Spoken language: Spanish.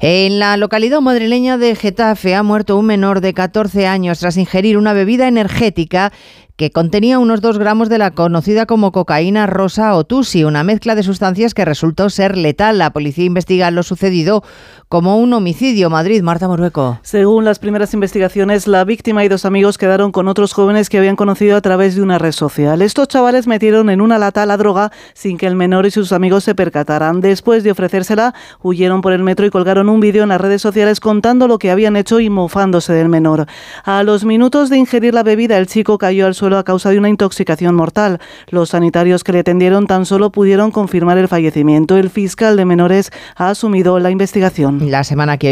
En la localidad madrileña de Getafe ha muerto un menor de 14 años tras ingerir una bebida energética que contenía unos 2 gramos de la conocida como cocaína rosa o tusi, una mezcla de sustancias que resultó ser letal. La policía investiga lo sucedido como un homicidio. Madrid, Marta Morueco. Según las primeras investigaciones, la víctima y dos amigos quedaron con otros jóvenes que habían conocido a través de una red social. Estos chavales metieron en una lata la droga sin que el menor y sus amigos se percataran. Después de ofrecérsela, huyeron por el metro y colgaron un vídeo en las redes sociales contando lo que habían hecho y mofándose del menor. A los minutos de ingerir la bebida, el chico cayó al suelo a causa de una intoxicación mortal. Los sanitarios que le atendieron tan solo pudieron confirmar el fallecimiento. El fiscal de menores ha asumido la investigación. La semana que